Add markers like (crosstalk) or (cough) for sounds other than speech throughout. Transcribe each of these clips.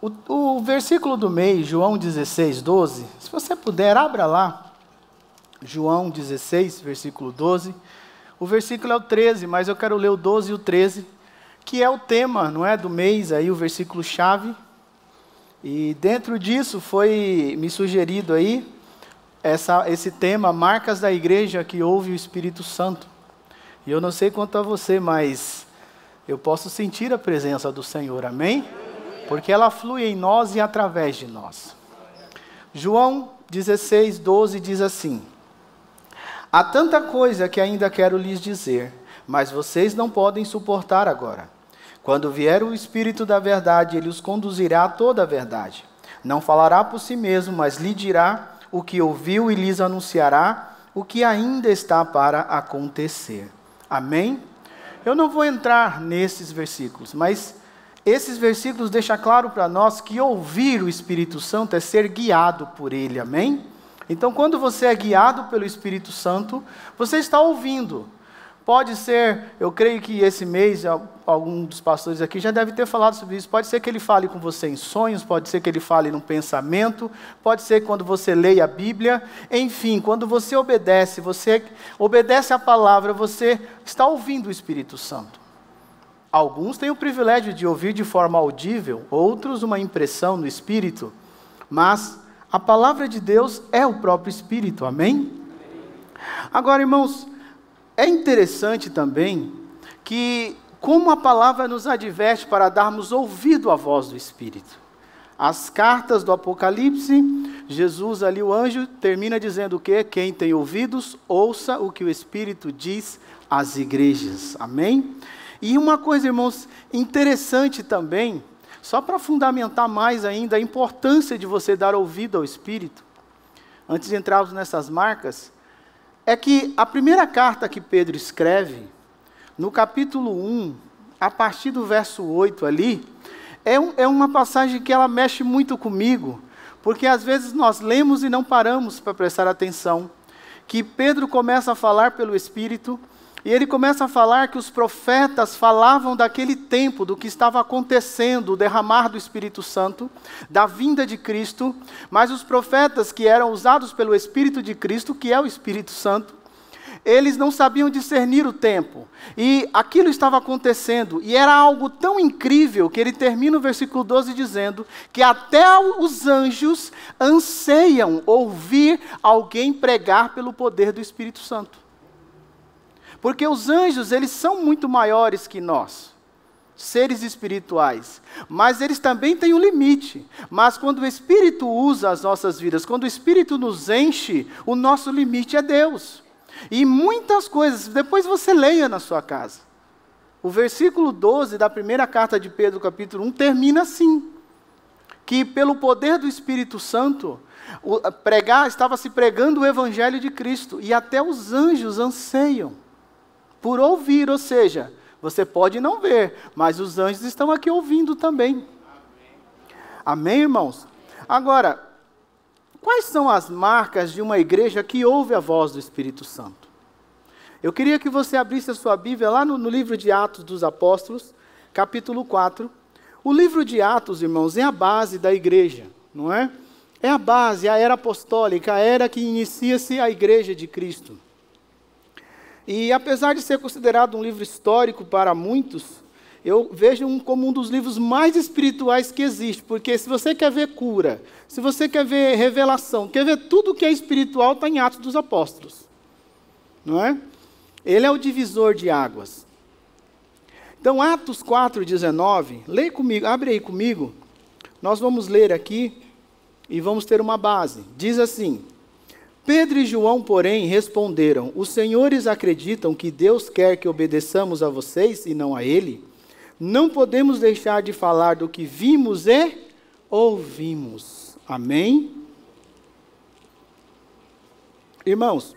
o, o, versículo do mês, João 16, 12, se você puder, abra lá. João 16, versículo 12. O versículo é o 13, mas eu quero ler o 12 e o 13, que é o tema, não é, do mês aí, o versículo chave. E dentro disso foi me sugerido aí essa, esse tema, marcas da igreja que ouve o Espírito Santo. E eu não sei quanto a você, mas eu posso sentir a presença do Senhor, amém? Porque ela flui em nós e através de nós. João 16, 12 diz assim: Há tanta coisa que ainda quero lhes dizer, mas vocês não podem suportar agora. Quando vier o Espírito da Verdade, ele os conduzirá a toda a verdade. Não falará por si mesmo, mas lhe dirá o que ouviu e lhes anunciará o que ainda está para acontecer. Amém? Eu não vou entrar nesses versículos, mas esses versículos deixam claro para nós que ouvir o Espírito Santo é ser guiado por ele, amém? Então, quando você é guiado pelo Espírito Santo, você está ouvindo. Pode ser, eu creio que esse mês, algum dos pastores aqui já deve ter falado sobre isso. Pode ser que ele fale com você em sonhos, pode ser que ele fale num pensamento, pode ser quando você leia a Bíblia. Enfim, quando você obedece, você obedece a palavra, você está ouvindo o Espírito Santo. Alguns têm o privilégio de ouvir de forma audível, outros uma impressão no espírito, mas a palavra de Deus é o próprio espírito, amém? Agora, irmãos, é interessante também que, como a palavra nos adverte para darmos ouvido à voz do espírito. As cartas do Apocalipse, Jesus ali, o anjo, termina dizendo o quê? Quem tem ouvidos, ouça o que o Espírito diz às igrejas. Amém? E uma coisa, irmãos, interessante também, só para fundamentar mais ainda a importância de você dar ouvido ao Espírito, antes de entrarmos nessas marcas, é que a primeira carta que Pedro escreve, no capítulo 1, a partir do verso 8 ali, é, um, é uma passagem que ela mexe muito comigo, porque às vezes nós lemos e não paramos para prestar atenção. Que Pedro começa a falar pelo Espírito, e ele começa a falar que os profetas falavam daquele tempo, do que estava acontecendo, o derramar do Espírito Santo, da vinda de Cristo, mas os profetas que eram usados pelo Espírito de Cristo, que é o Espírito Santo, eles não sabiam discernir o tempo. E aquilo estava acontecendo, e era algo tão incrível que ele termina o versículo 12 dizendo que até os anjos anseiam ouvir alguém pregar pelo poder do Espírito Santo. Porque os anjos, eles são muito maiores que nós, seres espirituais. Mas eles também têm um limite. Mas quando o Espírito usa as nossas vidas, quando o Espírito nos enche, o nosso limite é Deus. E muitas coisas, depois você leia na sua casa. O versículo 12 da primeira carta de Pedro, capítulo 1, termina assim: que pelo poder do Espírito Santo, pregar, estava se pregando o evangelho de Cristo, e até os anjos anseiam por ouvir, ou seja, você pode não ver, mas os anjos estão aqui ouvindo também. Amém, irmãos? Agora, quais são as marcas de uma igreja que ouve a voz do Espírito Santo? Eu queria que você abrisse a sua Bíblia lá no, no livro de Atos dos Apóstolos, capítulo 4. O livro de Atos, irmãos, é a base da igreja, não é? É a base, a era apostólica, a era que inicia-se a igreja de Cristo. E apesar de ser considerado um livro histórico para muitos, eu vejo um como um dos livros mais espirituais que existe, porque se você quer ver cura, se você quer ver revelação, quer ver tudo que é espiritual, está em Atos dos Apóstolos. Não é? Ele é o divisor de águas. Então, Atos 4,19, leia comigo, abre aí comigo. Nós vamos ler aqui e vamos ter uma base. Diz assim: Pedro e João, porém, responderam: Os senhores acreditam que Deus quer que obedeçamos a vocês e não a Ele? não podemos deixar de falar do que vimos e ouvimos. Amém? Irmãos,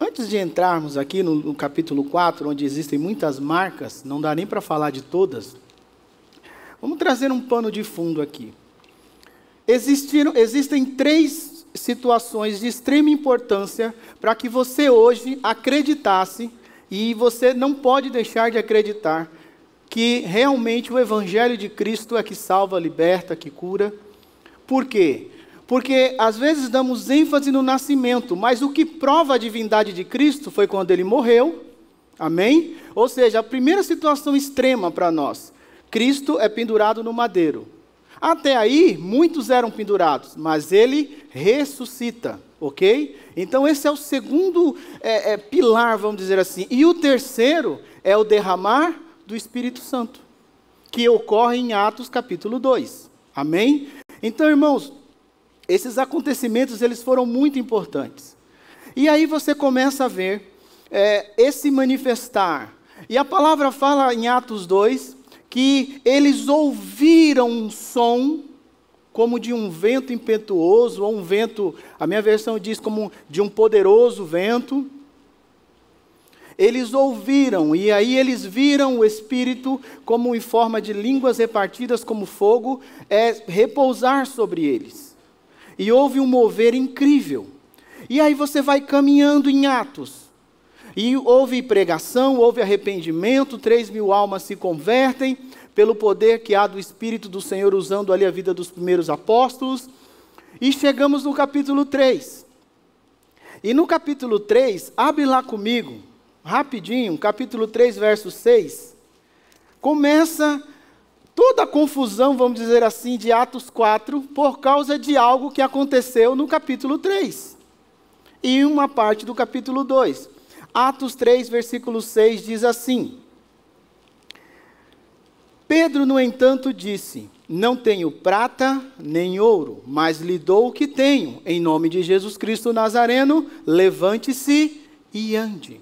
antes de entrarmos aqui no, no capítulo 4, onde existem muitas marcas, não dá nem para falar de todas, vamos trazer um pano de fundo aqui. Existiram, existem três situações de extrema importância para que você hoje acreditasse, e você não pode deixar de acreditar, que realmente o Evangelho de Cristo é que salva, liberta, que cura. Por quê? Porque às vezes damos ênfase no nascimento, mas o que prova a divindade de Cristo foi quando ele morreu. Amém? Ou seja, a primeira situação extrema para nós: Cristo é pendurado no madeiro. Até aí, muitos eram pendurados, mas ele ressuscita, ok? Então, esse é o segundo é, é, pilar, vamos dizer assim. E o terceiro é o derramar do Espírito Santo, que ocorre em Atos capítulo 2. Amém? Então, irmãos, esses acontecimentos eles foram muito importantes. E aí você começa a ver é, esse manifestar. E a palavra fala em Atos 2 que eles ouviram um som como de um vento impetuoso, ou um vento, a minha versão diz como de um poderoso vento. Eles ouviram, e aí eles viram o Espírito como em forma de línguas repartidas como fogo, é, repousar sobre eles e houve um mover incrível. E aí você vai caminhando em Atos. E houve pregação, houve arrependimento, três mil almas se convertem pelo poder que há do Espírito do Senhor usando ali a vida dos primeiros apóstolos. E chegamos no capítulo 3. E no capítulo 3, abre lá comigo, rapidinho, capítulo 3, verso 6. Começa toda a confusão, vamos dizer assim, de Atos 4 por causa de algo que aconteceu no capítulo 3 e uma parte do capítulo 2. Atos 3, versículo 6 diz assim: Pedro, no entanto, disse: Não tenho prata nem ouro, mas lhe dou o que tenho. Em nome de Jesus Cristo Nazareno, levante-se e ande.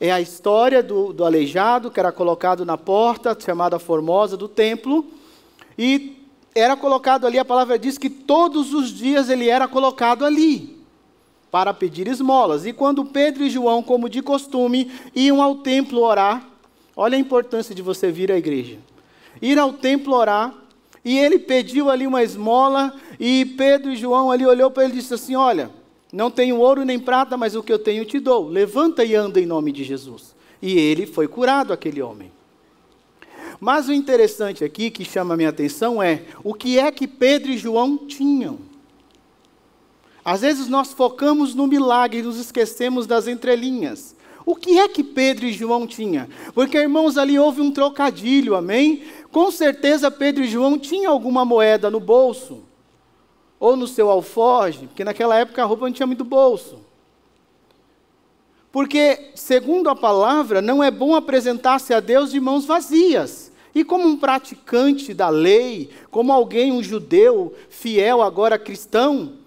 É a história do, do aleijado que era colocado na porta, chamada Formosa, do templo. E era colocado ali, a palavra diz que todos os dias ele era colocado ali para pedir esmolas. E quando Pedro e João, como de costume, iam ao templo orar, olha a importância de você vir à igreja. Ir ao templo orar, e ele pediu ali uma esmola, e Pedro e João ali olhou para ele e disse assim: Olha, não tenho ouro nem prata, mas o que eu tenho te dou. Levanta e anda em nome de Jesus. E ele foi curado, aquele homem. Mas o interessante aqui, que chama a minha atenção, é o que é que Pedro e João tinham. Às vezes nós focamos no milagre e nos esquecemos das entrelinhas. O que é que Pedro e João tinham? Porque, irmãos, ali houve um trocadilho, amém? Com certeza Pedro e João tinham alguma moeda no bolso ou no seu alforge, porque naquela época a roupa não tinha muito bolso. Porque, segundo a palavra, não é bom apresentar-se a Deus de mãos vazias. E como um praticante da lei, como alguém, um judeu fiel, agora cristão,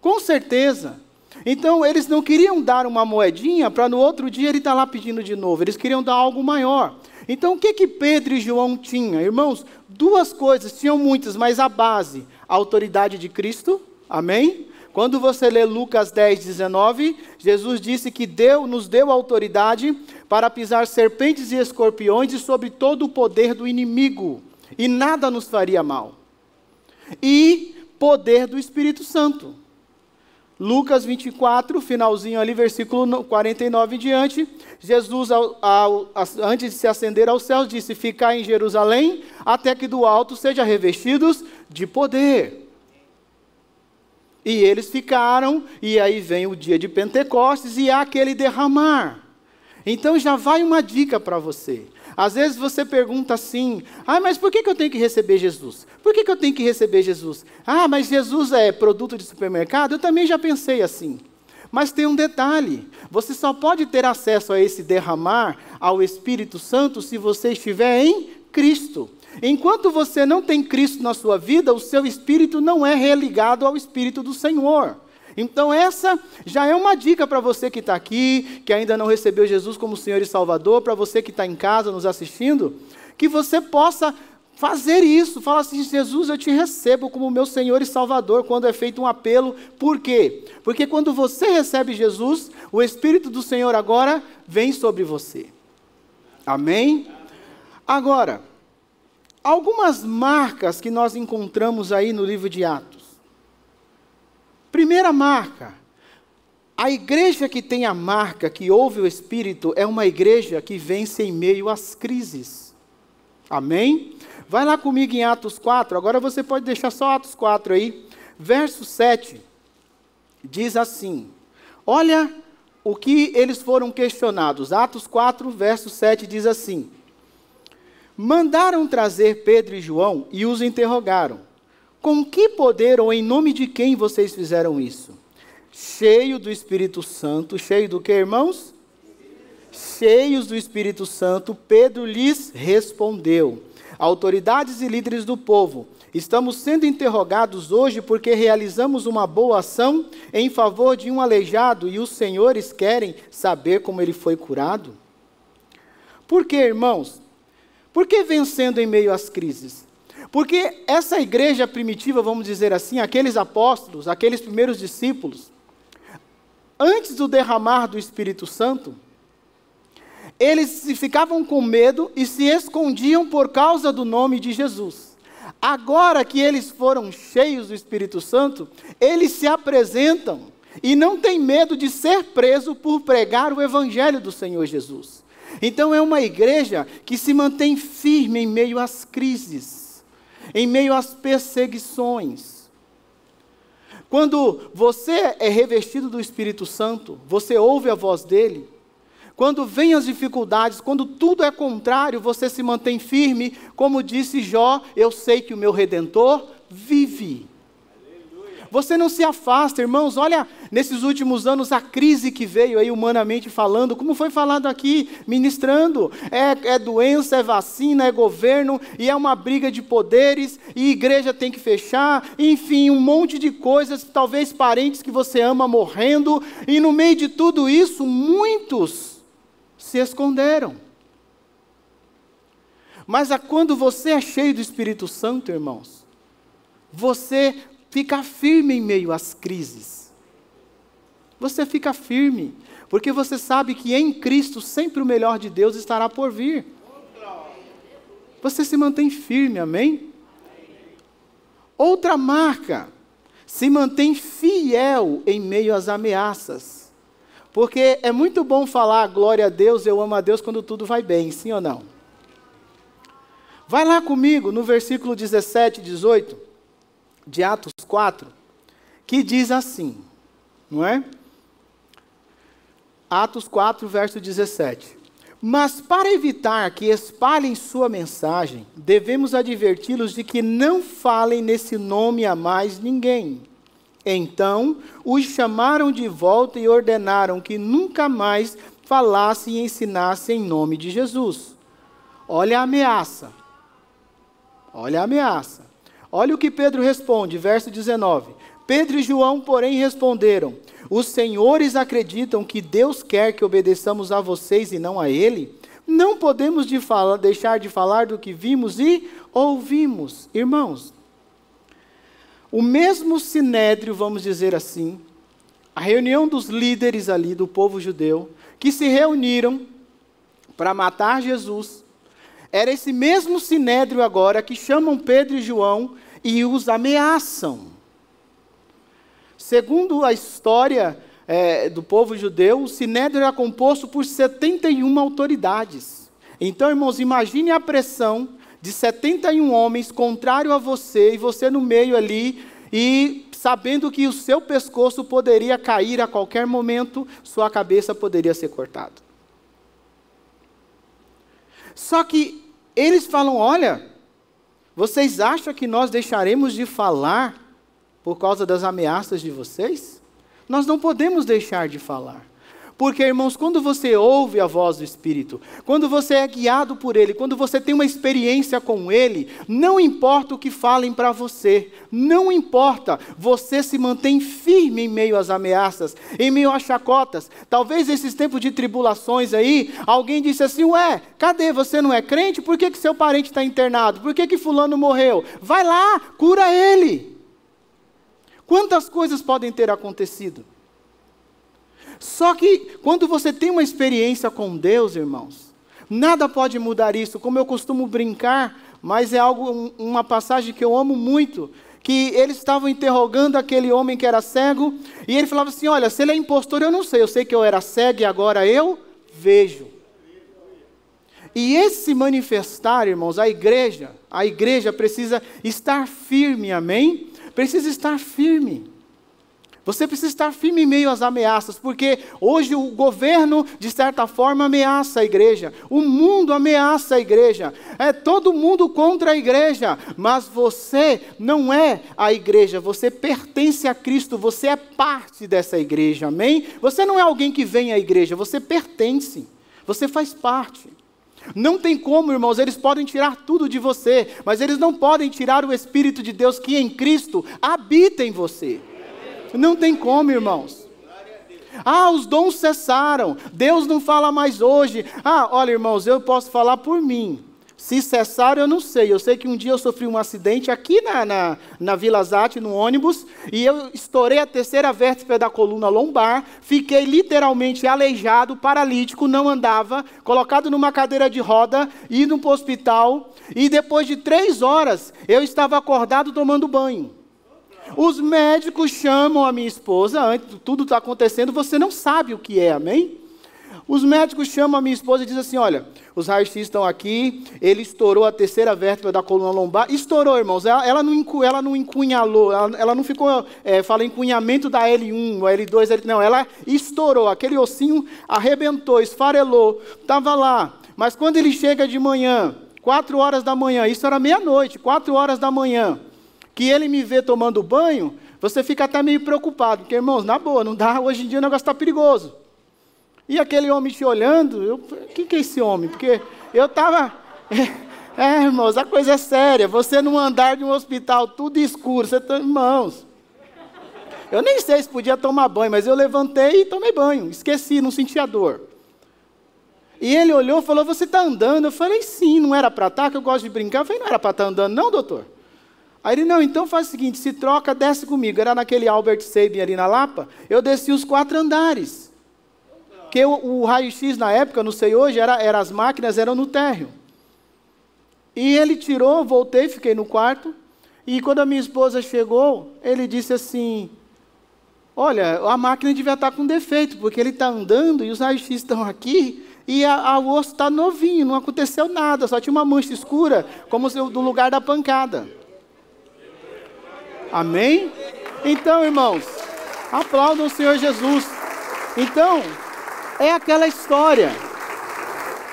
com certeza. Então, eles não queriam dar uma moedinha para no outro dia ele estar tá lá pedindo de novo. Eles queriam dar algo maior. Então, o que que Pedro e João tinham? Irmãos, duas coisas, tinham muitas, mas a base, a autoridade de Cristo, amém? Quando você lê Lucas 10, 19, Jesus disse que deu, nos deu autoridade para pisar serpentes e escorpiões e sobre todo o poder do inimigo, e nada nos faria mal. E poder do Espírito Santo. Lucas 24, finalzinho ali, versículo 49 em diante, Jesus, ao, ao, antes de se ascender aos céus, disse: Ficar em Jerusalém, até que do alto sejam revestidos de poder. E eles ficaram, e aí vem o dia de Pentecostes, e há aquele derramar. Então já vai uma dica para você. Às vezes você pergunta assim: ah, mas por que, que eu tenho que receber Jesus? Por que, que eu tenho que receber Jesus? Ah, mas Jesus é produto de supermercado? Eu também já pensei assim. Mas tem um detalhe: você só pode ter acesso a esse derramar ao Espírito Santo se você estiver em Cristo. Enquanto você não tem Cristo na sua vida, o seu espírito não é religado ao Espírito do Senhor. Então, essa já é uma dica para você que está aqui, que ainda não recebeu Jesus como Senhor e Salvador, para você que está em casa nos assistindo, que você possa fazer isso. Fala assim: Jesus, eu te recebo como meu Senhor e Salvador, quando é feito um apelo. Por quê? Porque quando você recebe Jesus, o Espírito do Senhor agora vem sobre você. Amém? Agora, algumas marcas que nós encontramos aí no livro de Atos. Primeira marca. A igreja que tem a marca, que ouve o Espírito, é uma igreja que vence em meio às crises. Amém? Vai lá comigo em Atos 4, agora você pode deixar só Atos 4 aí. Verso 7 diz assim: Olha o que eles foram questionados. Atos 4, verso 7 diz assim: Mandaram trazer Pedro e João e os interrogaram: Com que poder ou em nome de quem vocês fizeram isso? Cheio do Espírito Santo, cheio do que, irmãos? Cheios do Espírito Santo, Pedro lhes respondeu: Autoridades e líderes do povo, estamos sendo interrogados hoje porque realizamos uma boa ação em favor de um aleijado e os senhores querem saber como ele foi curado? Por que, irmãos? Por que vencendo em meio às crises? Porque essa igreja primitiva, vamos dizer assim, aqueles apóstolos, aqueles primeiros discípulos, antes do derramar do Espírito Santo, eles ficavam com medo e se escondiam por causa do nome de Jesus. Agora que eles foram cheios do Espírito Santo, eles se apresentam e não têm medo de ser preso por pregar o evangelho do Senhor Jesus. Então é uma igreja que se mantém firme em meio às crises, em meio às perseguições. Quando você é revestido do Espírito Santo, você ouve a voz dele, quando vêm as dificuldades, quando tudo é contrário, você se mantém firme, como disse Jó: Eu sei que o meu redentor vive. Você não se afasta, irmãos. Olha, nesses últimos anos, a crise que veio aí humanamente falando, como foi falado aqui, ministrando: é, é doença, é vacina, é governo, e é uma briga de poderes, e igreja tem que fechar, enfim, um monte de coisas, talvez parentes que você ama morrendo, e no meio de tudo isso, muitos se esconderam. Mas a quando você é cheio do Espírito Santo, irmãos, você fica firme em meio às crises. Você fica firme, porque você sabe que em Cristo sempre o melhor de Deus estará por vir. Você se mantém firme, amém? Outra marca, se mantém fiel em meio às ameaças. Porque é muito bom falar glória a Deus, eu amo a Deus quando tudo vai bem, sim ou não? Vai lá comigo no versículo 17 e 18 de Atos 4, que diz assim, não é? Atos 4, verso 17. Mas para evitar que espalhem sua mensagem, devemos adverti-los de que não falem nesse nome a mais ninguém então os chamaram de volta e ordenaram que nunca mais falassem e ensinassem em nome de Jesus. Olha a ameaça. Olha a ameaça. Olha o que Pedro responde, verso 19. Pedro e João, porém, responderam: Os senhores acreditam que Deus quer que obedeçamos a vocês e não a Ele? Não podemos de deixar de falar do que vimos e ouvimos. Irmãos, o mesmo sinédrio, vamos dizer assim, a reunião dos líderes ali do povo judeu, que se reuniram para matar Jesus, era esse mesmo sinédrio agora que chamam Pedro e João e os ameaçam. Segundo a história é, do povo judeu, o sinédrio era composto por 71 autoridades. Então, irmãos, imagine a pressão de 71 homens contrário a você, e você no meio ali, e sabendo que o seu pescoço poderia cair a qualquer momento, sua cabeça poderia ser cortada. Só que eles falam: olha, vocês acham que nós deixaremos de falar por causa das ameaças de vocês? Nós não podemos deixar de falar. Porque, irmãos, quando você ouve a voz do Espírito, quando você é guiado por Ele, quando você tem uma experiência com Ele, não importa o que falem para você, não importa, você se mantém firme em meio às ameaças, em meio às chacotas. Talvez esses tempos de tribulações aí, alguém disse assim: Ué, cadê? Você não é crente? Por que, que seu parente está internado? Por que, que Fulano morreu? Vai lá, cura ele. Quantas coisas podem ter acontecido? Só que quando você tem uma experiência com Deus, irmãos, nada pode mudar isso. Como eu costumo brincar, mas é algo uma passagem que eu amo muito, que eles estavam interrogando aquele homem que era cego, e ele falava assim: "Olha, se ele é impostor, eu não sei. Eu sei que eu era cego e agora eu vejo". E esse manifestar, irmãos, a igreja, a igreja precisa estar firme, amém? Precisa estar firme. Você precisa estar firme em meio às ameaças, porque hoje o governo, de certa forma, ameaça a igreja, o mundo ameaça a igreja, é todo mundo contra a igreja, mas você não é a igreja, você pertence a Cristo, você é parte dessa igreja, amém? Você não é alguém que vem à igreja, você pertence, você faz parte. Não tem como, irmãos, eles podem tirar tudo de você, mas eles não podem tirar o Espírito de Deus que em Cristo habita em você. Não tem como, irmãos. Ah, os dons cessaram. Deus não fala mais hoje. Ah, olha, irmãos, eu posso falar por mim. Se cessaram, eu não sei. Eu sei que um dia eu sofri um acidente aqui na, na, na Vila Zate, no ônibus, e eu estourei a terceira vértebra da coluna lombar, fiquei literalmente aleijado, paralítico, não andava, colocado numa cadeira de roda, indo para o hospital, e depois de três horas, eu estava acordado tomando banho. Os médicos chamam a minha esposa, antes tudo está acontecendo, você não sabe o que é, amém? Os médicos chamam a minha esposa e dizem assim: olha, os raios-x estão aqui, ele estourou a terceira vértebra da coluna lombar. Estourou, irmãos, ela, ela, não, ela não encunhalou, ela, ela não ficou, é, fala encunhamento da L1, L2, L, não, ela estourou, aquele ossinho arrebentou, esfarelou, estava lá. Mas quando ele chega de manhã, quatro horas da manhã, isso era meia-noite, quatro horas da manhã, que ele me vê tomando banho, você fica até meio preocupado, porque, irmãos, na boa, não dá, (laughs) hoje em dia o negócio está perigoso. E aquele homem te olhando, eu, quem que é esse homem? Porque eu estava. (laughs) É, irmãos, a coisa é séria. Você num andar de um hospital, tudo escuro, você está, irmãos. Eu nem sei se podia tomar banho, mas eu levantei e tomei banho. Esqueci, não senti a dor. E ele olhou e falou: Você está andando? Eu falei: Sim, não era para estar, tá, que eu gosto de brincar. Eu falei: Não era para estar tá andando, não, doutor. Aí ele: Não, então faz o seguinte: se troca, desce comigo. Era naquele Albert Sabin ali na Lapa. Eu desci os quatro andares. Porque o, o raio-x na época, não sei hoje, era, era, as máquinas eram no térreo. E ele tirou, voltei, fiquei no quarto. E quando a minha esposa chegou, ele disse assim: Olha, a máquina devia estar com defeito, porque ele está andando e os raios-x estão aqui e a, a, o osso está novinho, não aconteceu nada, só tinha uma mancha escura, como se, do lugar da pancada. Amém? Então, irmãos, aplaudam o Senhor Jesus. Então, é aquela história.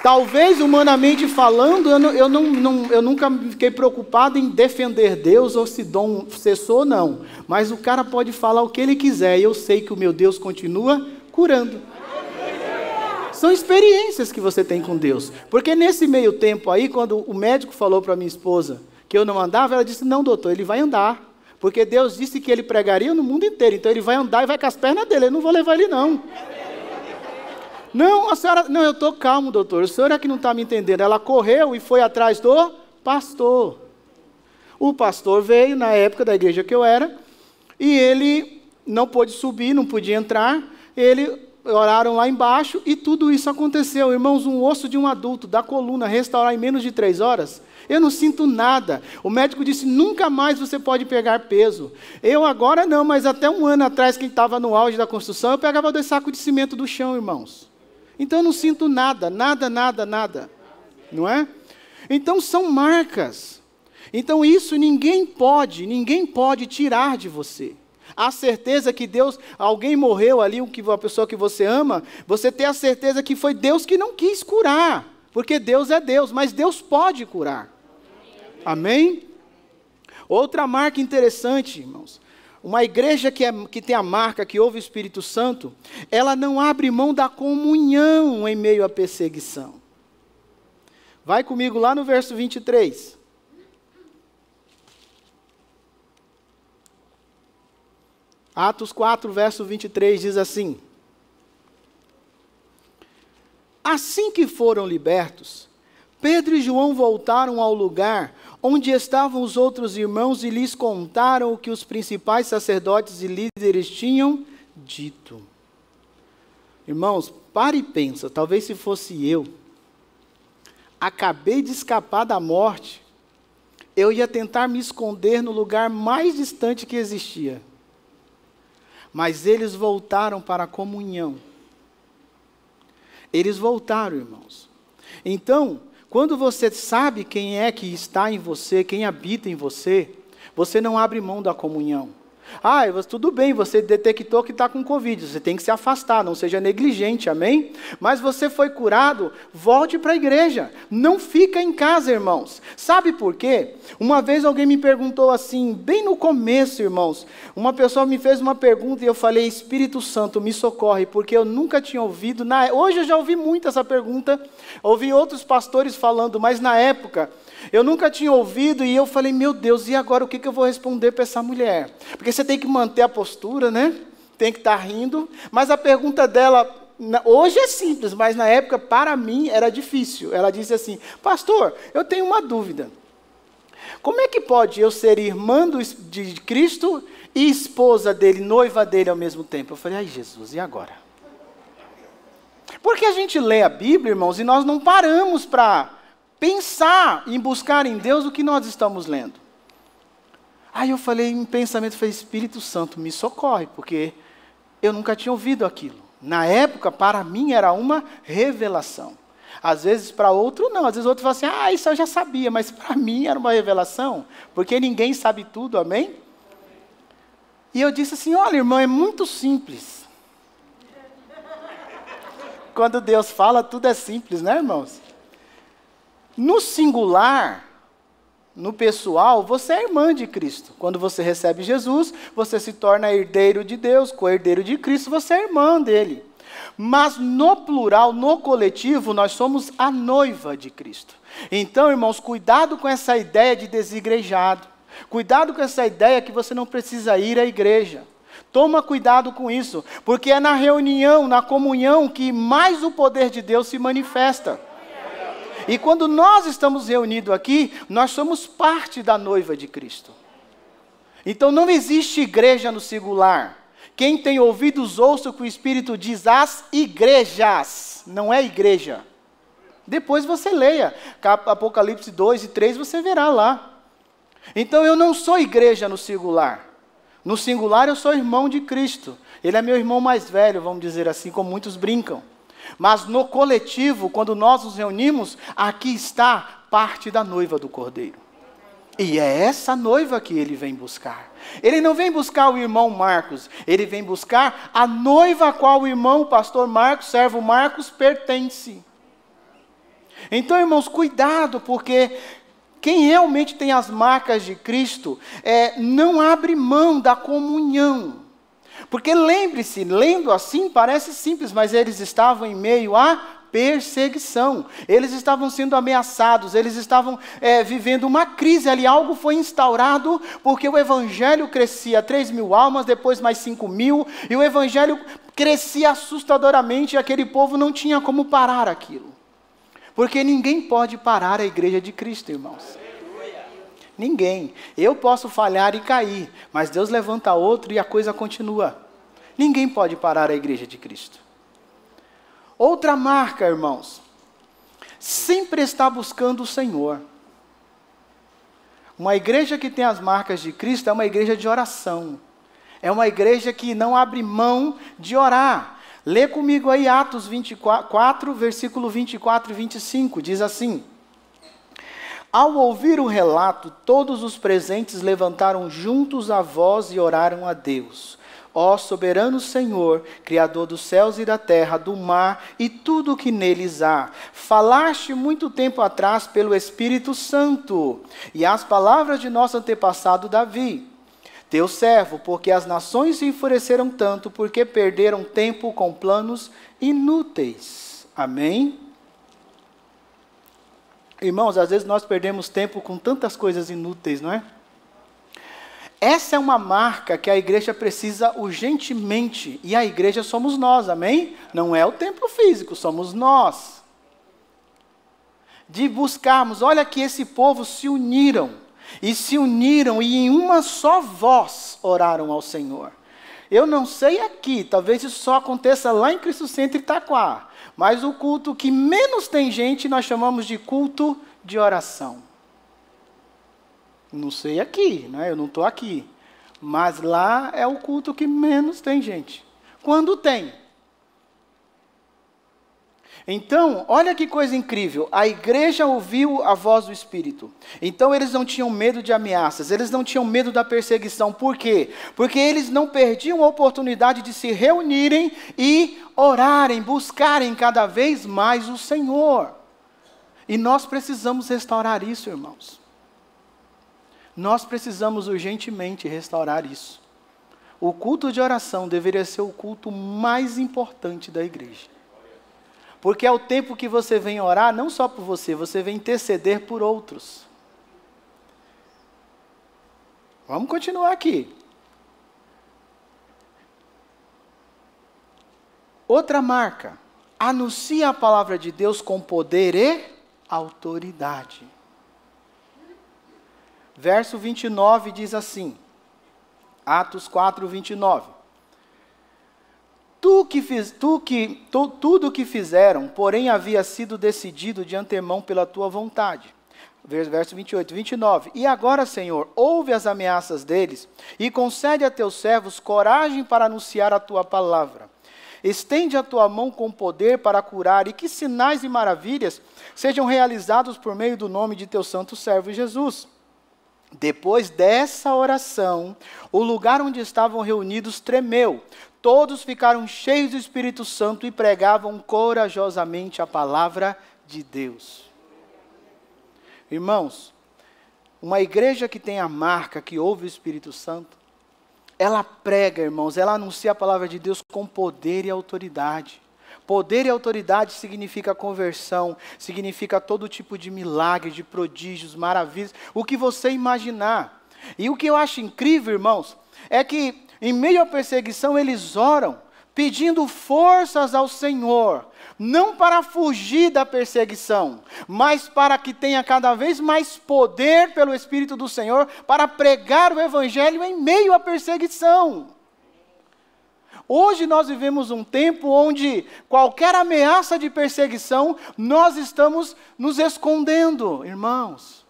Talvez, humanamente falando, eu, não, eu, não, não, eu nunca fiquei preocupado em defender Deus ou se dom cessou, não. Mas o cara pode falar o que ele quiser e eu sei que o meu Deus continua curando. São experiências que você tem com Deus. Porque nesse meio tempo aí, quando o médico falou para minha esposa que eu não andava, ela disse: Não, doutor, ele vai andar. Porque Deus disse que ele pregaria no mundo inteiro. Então ele vai andar e vai com as pernas dele. Eu não vou levar ele, não. Não, a senhora, não, eu estou calmo, doutor. O senhor é que não está me entendendo. Ela correu e foi atrás do pastor. O pastor veio na época da igreja que eu era e ele não pôde subir, não podia entrar. Ele oraram lá embaixo e tudo isso aconteceu. Irmãos, um osso de um adulto da coluna restaurar em menos de três horas. Eu não sinto nada. O médico disse: nunca mais você pode pegar peso. Eu agora não, mas até um ano atrás, quem estava no auge da construção, eu pegava dois sacos de cimento do chão, irmãos. Então eu não sinto nada, nada, nada, nada. Não é? Então são marcas. Então isso ninguém pode, ninguém pode tirar de você. A certeza que Deus, alguém morreu ali, a pessoa que você ama, você tem a certeza que foi Deus que não quis curar, porque Deus é Deus, mas Deus pode curar. Amém? Outra marca interessante, irmãos. uma igreja que, é, que tem a marca, que ouve o Espírito Santo, ela não abre mão da comunhão em meio à perseguição. Vai comigo lá no verso 23. Atos 4, verso 23 diz assim: Assim que foram libertos, Pedro e João voltaram ao lugar onde estavam os outros irmãos e lhes contaram o que os principais sacerdotes e líderes tinham dito. Irmãos, pare e pensa, talvez se fosse eu, acabei de escapar da morte, eu ia tentar me esconder no lugar mais distante que existia. Mas eles voltaram para a comunhão. Eles voltaram, irmãos. Então, quando você sabe quem é que está em você, quem habita em você, você não abre mão da comunhão. Ah, tudo bem, você detectou que está com Covid, você tem que se afastar, não seja negligente, amém? Mas você foi curado, volte para a igreja, não fica em casa, irmãos. Sabe por quê? Uma vez alguém me perguntou assim, bem no começo, irmãos, uma pessoa me fez uma pergunta e eu falei, Espírito Santo, me socorre, porque eu nunca tinha ouvido, na... hoje eu já ouvi muito essa pergunta, ouvi outros pastores falando, mas na época eu nunca tinha ouvido e eu falei, meu Deus, e agora o que, eu vou responder para essa mulher? Porque você tem que manter a postura, né? Tem que estar tá rindo. Mas a pergunta dela, hoje é simples, mas na época, para mim, era difícil. Ela disse assim: Pastor, eu tenho uma dúvida. Como é que pode eu ser irmã de Cristo e esposa dele, noiva dele ao mesmo tempo? Eu falei, ai Jesus, e agora? Porque a gente lê a Bíblia, irmãos, e nós não paramos para pensar em buscar em Deus o que nós estamos lendo. Aí eu falei em pensamento, falei, Espírito Santo, me socorre, porque eu nunca tinha ouvido aquilo. Na época, para mim, era uma revelação. Às vezes, para outro, não. Às vezes, outro fala assim, ah, isso eu já sabia, mas para (laughs) mim era uma revelação, porque ninguém sabe tudo, amém? E eu disse assim: olha, irmão, é muito simples. (laughs) Quando Deus fala, tudo é simples, né, irmãos? No singular, no pessoal, você é irmã de Cristo. Quando você recebe Jesus, você se torna herdeiro de Deus, co-herdeiro de Cristo, você é irmã dele. Mas no plural, no coletivo, nós somos a noiva de Cristo. Então, irmãos, cuidado com essa ideia de desigrejado. Cuidado com essa ideia que você não precisa ir à igreja. Toma cuidado com isso, porque é na reunião, na comunhão, que mais o poder de Deus se manifesta. E quando nós estamos reunidos aqui, nós somos parte da noiva de Cristo. Então não existe igreja no singular. Quem tem ouvidos, ouça o que o Espírito diz às igrejas, não é igreja. Depois você leia, Apocalipse 2 e 3, você verá lá. Então eu não sou igreja no singular. No singular eu sou irmão de Cristo. Ele é meu irmão mais velho, vamos dizer assim, como muitos brincam. Mas no coletivo, quando nós nos reunimos, aqui está parte da noiva do Cordeiro. E é essa noiva que ele vem buscar. Ele não vem buscar o irmão Marcos, ele vem buscar a noiva a qual o irmão, o pastor Marcos, servo Marcos, pertence. Então, irmãos, cuidado, porque quem realmente tem as marcas de Cristo é, não abre mão da comunhão. Porque lembre-se, lendo assim parece simples, mas eles estavam em meio a perseguição. Eles estavam sendo ameaçados, eles estavam é, vivendo uma crise ali. Algo foi instaurado porque o evangelho crescia 3 mil almas, depois mais 5 mil, e o evangelho crescia assustadoramente e aquele povo não tinha como parar aquilo. Porque ninguém pode parar a igreja de Cristo, irmãos. Ninguém. Eu posso falhar e cair, mas Deus levanta outro e a coisa continua. Ninguém pode parar a igreja de Cristo. Outra marca, irmãos, sempre está buscando o Senhor. Uma igreja que tem as marcas de Cristo é uma igreja de oração. É uma igreja que não abre mão de orar. Lê comigo aí Atos 24, versículo 24 e 25, diz assim: ao ouvir o relato, todos os presentes levantaram juntos a voz e oraram a Deus. Ó soberano Senhor, Criador dos céus e da terra, do mar e tudo o que neles há, falaste muito tempo atrás pelo Espírito Santo e as palavras de nosso antepassado Davi teu servo, porque as nações se enfureceram tanto, porque perderam tempo com planos inúteis. Amém? Irmãos, às vezes nós perdemos tempo com tantas coisas inúteis, não é? Essa é uma marca que a igreja precisa urgentemente, e a igreja somos nós, amém? Não é o templo físico, somos nós. De buscarmos, olha que esse povo se uniram, e se uniram e em uma só voz oraram ao Senhor. Eu não sei aqui, talvez isso só aconteça lá em Cristo Centro Itaquá, mas o culto que menos tem gente nós chamamos de culto de oração. Não sei aqui, né? eu não estou aqui. Mas lá é o culto que menos tem gente. Quando tem. Então, olha que coisa incrível. A igreja ouviu a voz do Espírito. Então, eles não tinham medo de ameaças, eles não tinham medo da perseguição. Por quê? Porque eles não perdiam a oportunidade de se reunirem e orarem, buscarem cada vez mais o Senhor. E nós precisamos restaurar isso, irmãos. Nós precisamos urgentemente restaurar isso. O culto de oração deveria ser o culto mais importante da igreja. Porque é o tempo que você vem orar, não só por você, você vem interceder por outros. Vamos continuar aqui. Outra marca. Anuncia a palavra de Deus com poder e autoridade. Verso 29 diz assim, Atos 4, 29. Tu que fiz, tu que, tu, tudo que fizeram, porém havia sido decidido de antemão pela tua vontade. Verso 28, 29. E agora, Senhor, ouve as ameaças deles e concede a teus servos coragem para anunciar a tua palavra. Estende a tua mão com poder para curar, e que sinais e maravilhas sejam realizados por meio do nome de teu santo servo Jesus. Depois dessa oração, o lugar onde estavam reunidos tremeu. Todos ficaram cheios do Espírito Santo e pregavam corajosamente a palavra de Deus. Irmãos, uma igreja que tem a marca, que ouve o Espírito Santo, ela prega, irmãos, ela anuncia a palavra de Deus com poder e autoridade. Poder e autoridade significa conversão, significa todo tipo de milagre, de prodígios, maravilhas, o que você imaginar. E o que eu acho incrível, irmãos, é que em meio à perseguição eles oram, pedindo forças ao Senhor, não para fugir da perseguição, mas para que tenha cada vez mais poder pelo Espírito do Senhor para pregar o Evangelho em meio à perseguição. Hoje nós vivemos um tempo onde qualquer ameaça de perseguição, nós estamos nos escondendo, irmãos.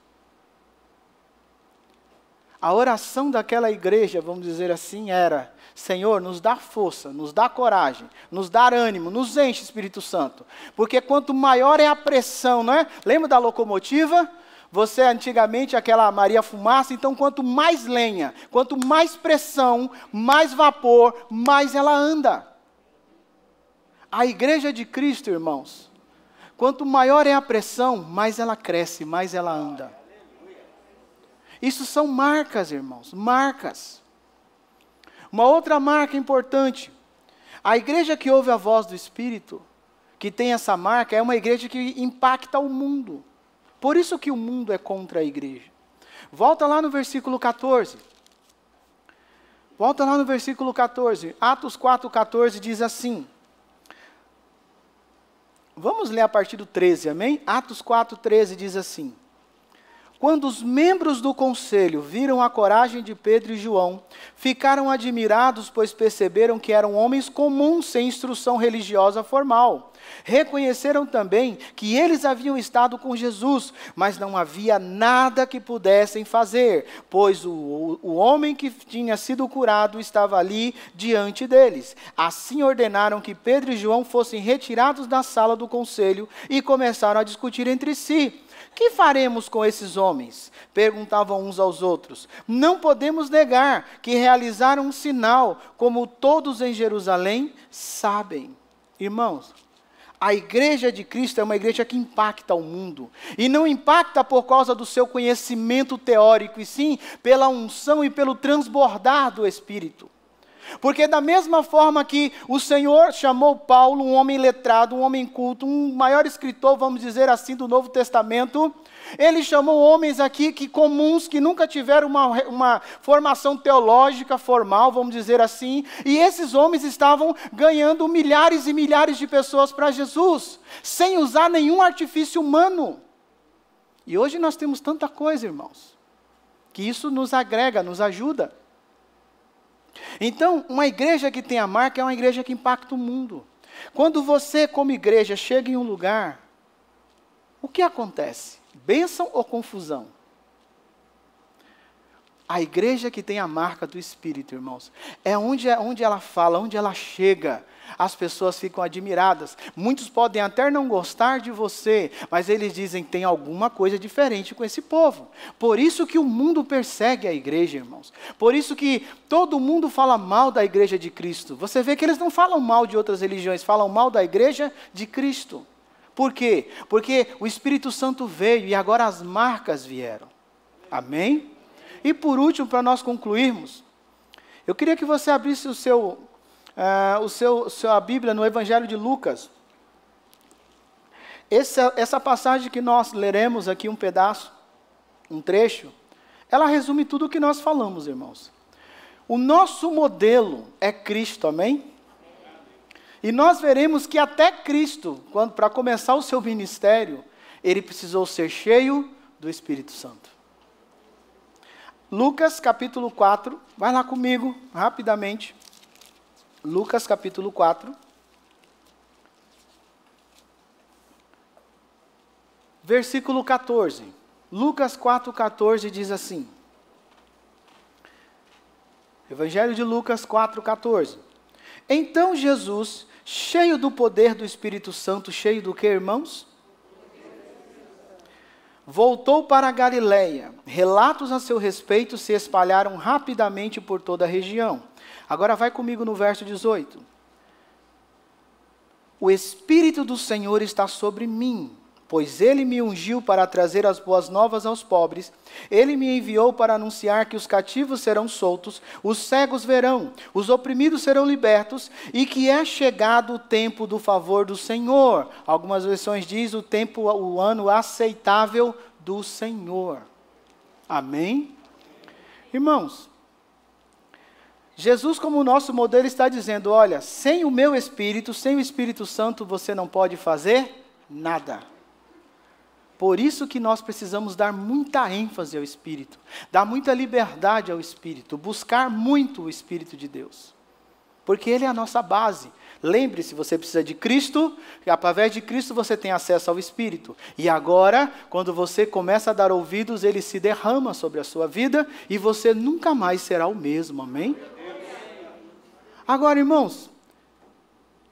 A oração daquela igreja, vamos dizer assim, era: Senhor, nos dá força, nos dá coragem, nos dá ânimo, nos enche Espírito Santo. Porque quanto maior é a pressão, não é? Lembra da locomotiva? Você antigamente aquela Maria fumaça, então quanto mais lenha, quanto mais pressão, mais vapor, mais ela anda. A igreja de Cristo, irmãos, quanto maior é a pressão, mais ela cresce, mais ela anda. Isso são marcas, irmãos, marcas. Uma outra marca importante. A igreja que ouve a voz do Espírito, que tem essa marca, é uma igreja que impacta o mundo. Por isso que o mundo é contra a igreja. Volta lá no versículo 14. Volta lá no versículo 14. Atos 4,14 diz assim. Vamos ler a partir do 13, amém? Atos 4,13 diz assim. Quando os membros do conselho viram a coragem de Pedro e João, ficaram admirados, pois perceberam que eram homens comuns sem instrução religiosa formal. Reconheceram também que eles haviam estado com Jesus, mas não havia nada que pudessem fazer, pois o, o homem que tinha sido curado estava ali diante deles. Assim ordenaram que Pedro e João fossem retirados da sala do conselho e começaram a discutir entre si. Que faremos com esses homens? Perguntavam uns aos outros. Não podemos negar que realizaram um sinal, como todos em Jerusalém sabem. Irmãos, A igreja de Cristo é uma igreja que impacta o mundo. E não impacta por causa do seu conhecimento teórico, e sim pela unção e pelo transbordar do Espírito. Porque, da mesma forma que o Senhor chamou Paulo, um homem letrado, um homem culto, um maior escritor, vamos dizer assim, do Novo Testamento, ele chamou homens aqui que comuns, que nunca tiveram uma, uma formação teológica formal, vamos dizer assim, e esses homens estavam ganhando milhares e milhares de pessoas para Jesus, sem usar nenhum artifício humano. E hoje nós temos tanta coisa, irmãos, que isso nos agrega, nos ajuda. Então, uma igreja que tem a marca é uma igreja que impacta o mundo. Quando você, como igreja, chega em um lugar, o que acontece? Bênção ou confusão? A igreja que tem a marca do Espírito, irmãos, é onde, é onde ela fala, onde ela chega, as pessoas ficam admiradas. Muitos podem até não gostar de você, mas eles dizem tem alguma coisa diferente com esse povo. Por isso que o mundo persegue a igreja, irmãos. Por isso que todo mundo fala mal da igreja de Cristo. Você vê que eles não falam mal de outras religiões, falam mal da igreja de Cristo. Por quê? Porque o Espírito Santo veio e agora as marcas vieram. Amém? E por último, para nós concluirmos, eu queria que você abrisse o seu, uh, o seu, sua Bíblia no Evangelho de Lucas. Essa, essa passagem que nós leremos aqui, um pedaço, um trecho, ela resume tudo o que nós falamos, irmãos. O nosso modelo é Cristo, amém? E nós veremos que até Cristo, quando para começar o seu ministério, ele precisou ser cheio do Espírito Santo. Lucas capítulo 4, vai lá comigo, rapidamente. Lucas capítulo 4. Versículo 14. Lucas 4, 14 diz assim. Evangelho de Lucas 4, 14. Então Jesus, cheio do poder do Espírito Santo, cheio do que, irmãos? voltou para a Galiléia. Relatos a seu respeito se espalharam rapidamente por toda a região. Agora vai comigo no verso 18. O Espírito do Senhor está sobre mim, pois ele me ungiu para trazer as boas novas aos pobres. Ele me enviou para anunciar que os cativos serão soltos, os cegos verão, os oprimidos serão libertos e que é chegado o tempo do favor do Senhor. Algumas versões diz o tempo, o ano aceitável do Senhor. Amém? Irmãos, Jesus, como nosso modelo, está dizendo: olha, sem o meu Espírito, sem o Espírito Santo, você não pode fazer nada. Por isso que nós precisamos dar muita ênfase ao Espírito, dar muita liberdade ao Espírito, buscar muito o Espírito de Deus. Porque Ele é a nossa base. Lembre-se, você precisa de Cristo, e através de Cristo você tem acesso ao Espírito. E agora, quando você começa a dar ouvidos, ele se derrama sobre a sua vida e você nunca mais será o mesmo. Amém? Agora, irmãos,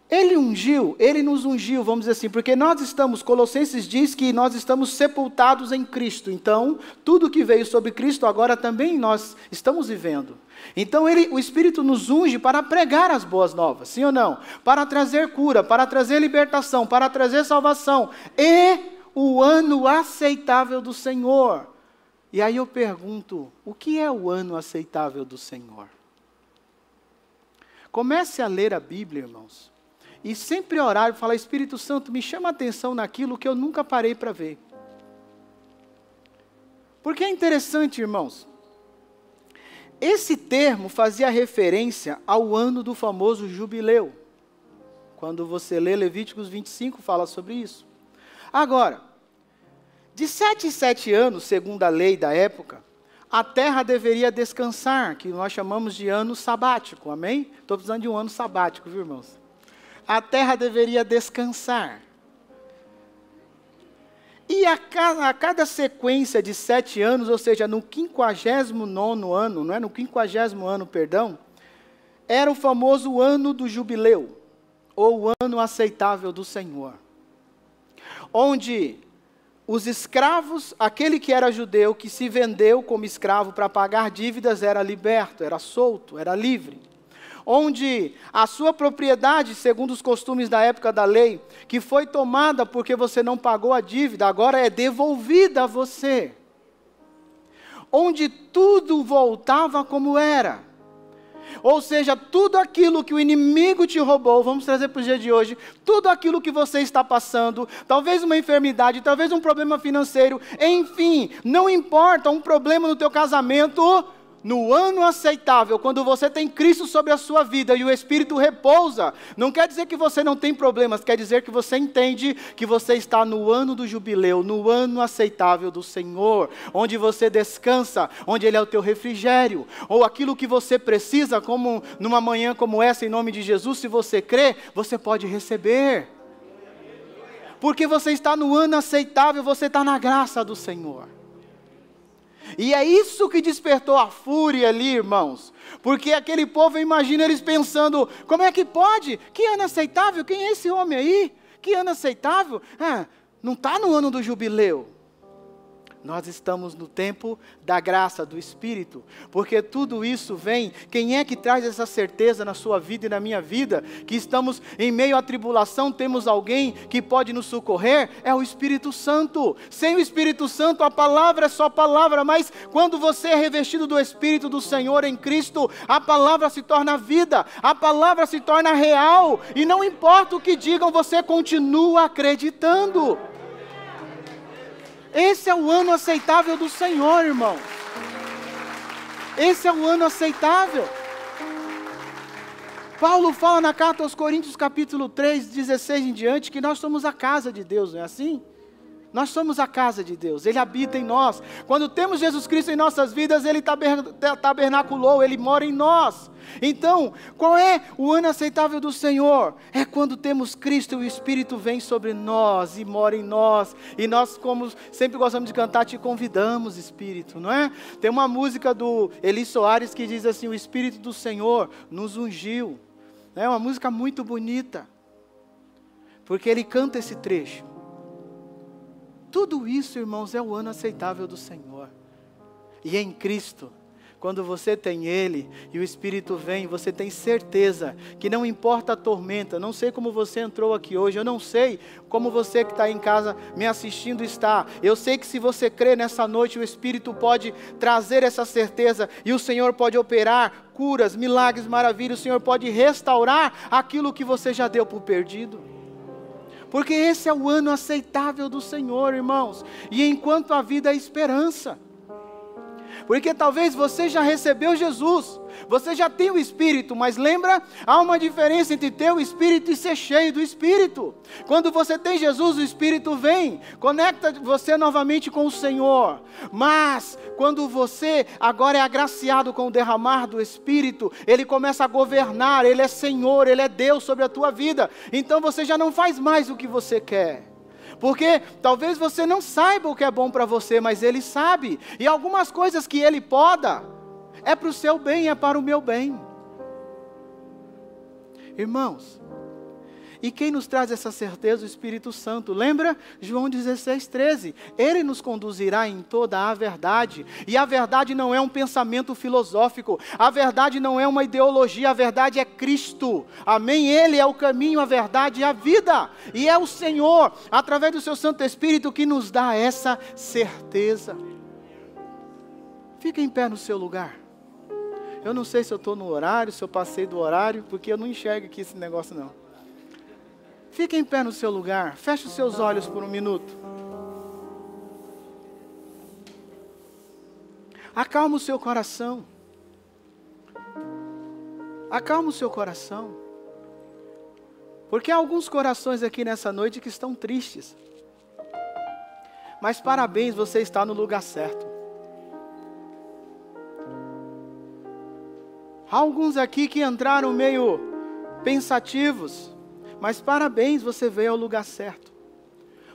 ele ungiu, ele nos ungiu, vamos dizer assim, porque nós estamos, Colossenses diz que nós estamos sepultados em Cristo. Então, tudo que veio sobre Cristo agora também nós estamos vivendo. Então, ele, o Espírito nos unge para pregar as boas novas, sim ou não? Para trazer cura, para trazer libertação, para trazer salvação. E o ano aceitável do Senhor. E aí eu pergunto: o que é o ano aceitável do Senhor? Comece a ler a Bíblia, irmãos. E sempre orar e falar: Espírito Santo, me chama a atenção naquilo que eu nunca parei para ver. Porque é interessante, irmãos. Esse termo fazia referência ao ano do famoso jubileu. Quando você lê Levíticos 25, fala sobre isso. Agora, de sete em sete anos, segundo a lei da época, a terra deveria descansar, que nós chamamos de ano sabático, amém? Estou precisando de um ano sabático, viu, irmãos? a terra deveria descansar. E a cada, a cada, sequência de sete anos, ou seja, no 59 ano, não é? No 50 ano, perdão, era o famoso ano do jubileu, ou o ano aceitável do Senhor. Onde os escravos, aquele que era judeu, que se vendeu como escravo para pagar dívidas, era liberto, era solto, era livre onde a sua propriedade, segundo os costumes da época da lei, que foi tomada porque você não pagou a dívida, agora é devolvida a você. Onde tudo voltava como era. Ou seja, tudo aquilo que o inimigo te roubou, vamos trazer para o dia de hoje, tudo aquilo que você está passando, talvez uma enfermidade, talvez um problema financeiro, enfim, não importa, um problema no teu casamento, no ano aceitável, quando você tem Cristo sobre a sua vida e o Espírito repousa, não quer dizer que você não tem problemas, quer dizer que você entende que você está no ano do jubileu, no ano aceitável do Senhor, onde você descansa, onde Ele é o teu refrigério, ou aquilo que você precisa, como numa manhã como essa, em nome de Jesus, se você crê, você pode receber. Porque você está no ano aceitável, você está na graça do Senhor. E é isso que despertou a fúria ali, irmãos. Porque aquele povo, imagina eles pensando: como é que pode? Que ano aceitável? Quem é esse homem aí? Que ano aceitável? Ah, não está no ano do jubileu. Nós estamos no tempo da graça, do Espírito, porque tudo isso vem. Quem é que traz essa certeza na sua vida e na minha vida? Que estamos em meio à tribulação, temos alguém que pode nos socorrer? É o Espírito Santo. Sem o Espírito Santo, a palavra é só palavra, mas quando você é revestido do Espírito do Senhor em Cristo, a palavra se torna vida, a palavra se torna real, e não importa o que digam, você continua acreditando. Esse é o ano aceitável do Senhor, irmão. Esse é o ano aceitável. Paulo fala na carta aos Coríntios, capítulo 3, 16 em diante, que nós somos a casa de Deus, não é assim? Nós somos a casa de Deus, Ele habita em nós. Quando temos Jesus Cristo em nossas vidas, Ele tabernaculou, Ele mora em nós. Então, qual é o ano aceitável do Senhor? É quando temos Cristo e o Espírito vem sobre nós e mora em nós. E nós, como sempre gostamos de cantar, te convidamos, Espírito, não é? Tem uma música do Eli Soares que diz assim: O Espírito do Senhor nos ungiu. É uma música muito bonita, porque ele canta esse trecho. Tudo isso, irmãos, é o ano aceitável do Senhor. E em Cristo, quando você tem Ele e o Espírito vem, você tem certeza que não importa a tormenta, não sei como você entrou aqui hoje, eu não sei como você que está em casa me assistindo está. Eu sei que se você crê nessa noite, o Espírito pode trazer essa certeza e o Senhor pode operar curas, milagres, maravilhas, o Senhor pode restaurar aquilo que você já deu por perdido porque esse é o ano aceitável do Senhor, irmãos. E enquanto a vida é esperança, porque talvez você já recebeu Jesus, você já tem o Espírito, mas lembra, há uma diferença entre ter o Espírito e ser cheio do Espírito. Quando você tem Jesus, o Espírito vem, conecta você novamente com o Senhor. Mas, quando você agora é agraciado com o derramar do Espírito, Ele começa a governar, Ele é Senhor, Ele é Deus sobre a tua vida. Então você já não faz mais o que você quer. Porque talvez você não saiba o que é bom para você, mas Ele sabe. E algumas coisas que Ele poda, é para o seu bem, é para o meu bem. Irmãos, e quem nos traz essa certeza? O Espírito Santo. Lembra? João 16, 13. Ele nos conduzirá em toda a verdade. E a verdade não é um pensamento filosófico. A verdade não é uma ideologia. A verdade é Cristo. Amém? Ele é o caminho, a verdade e a vida. E é o Senhor, através do seu Santo Espírito, que nos dá essa certeza. Fique em pé no seu lugar. Eu não sei se eu estou no horário, se eu passei do horário, porque eu não enxergo aqui esse negócio não. Fique em pé no seu lugar, feche os seus olhos por um minuto. Acalma o seu coração. Acalma o seu coração. Porque há alguns corações aqui nessa noite que estão tristes. Mas parabéns, você está no lugar certo. Há alguns aqui que entraram meio pensativos, mas parabéns, você veio ao lugar certo.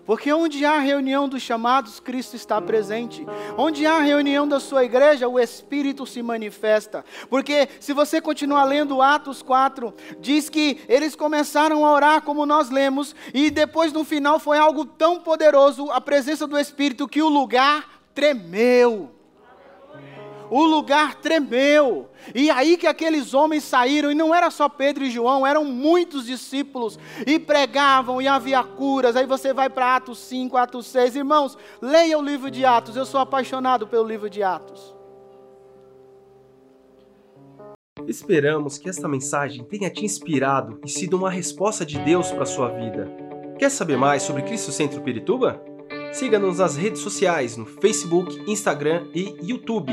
Porque onde há reunião dos chamados, Cristo está presente. Onde há reunião da sua igreja, o Espírito se manifesta. Porque se você continuar lendo Atos 4, diz que eles começaram a orar como nós lemos, e depois no final foi algo tão poderoso, a presença do Espírito, que o lugar tremeu. O lugar tremeu. E aí que aqueles homens saíram, e não era só Pedro e João, eram muitos discípulos, e pregavam, e havia curas. Aí você vai para Atos 5, Atos 6. Irmãos, leia o livro de Atos, eu sou apaixonado pelo livro de Atos. Esperamos que esta mensagem tenha te inspirado e sido uma resposta de Deus para a sua vida. Quer saber mais sobre Cristo Centro Pirituba? Siga-nos nas redes sociais no Facebook, Instagram e YouTube,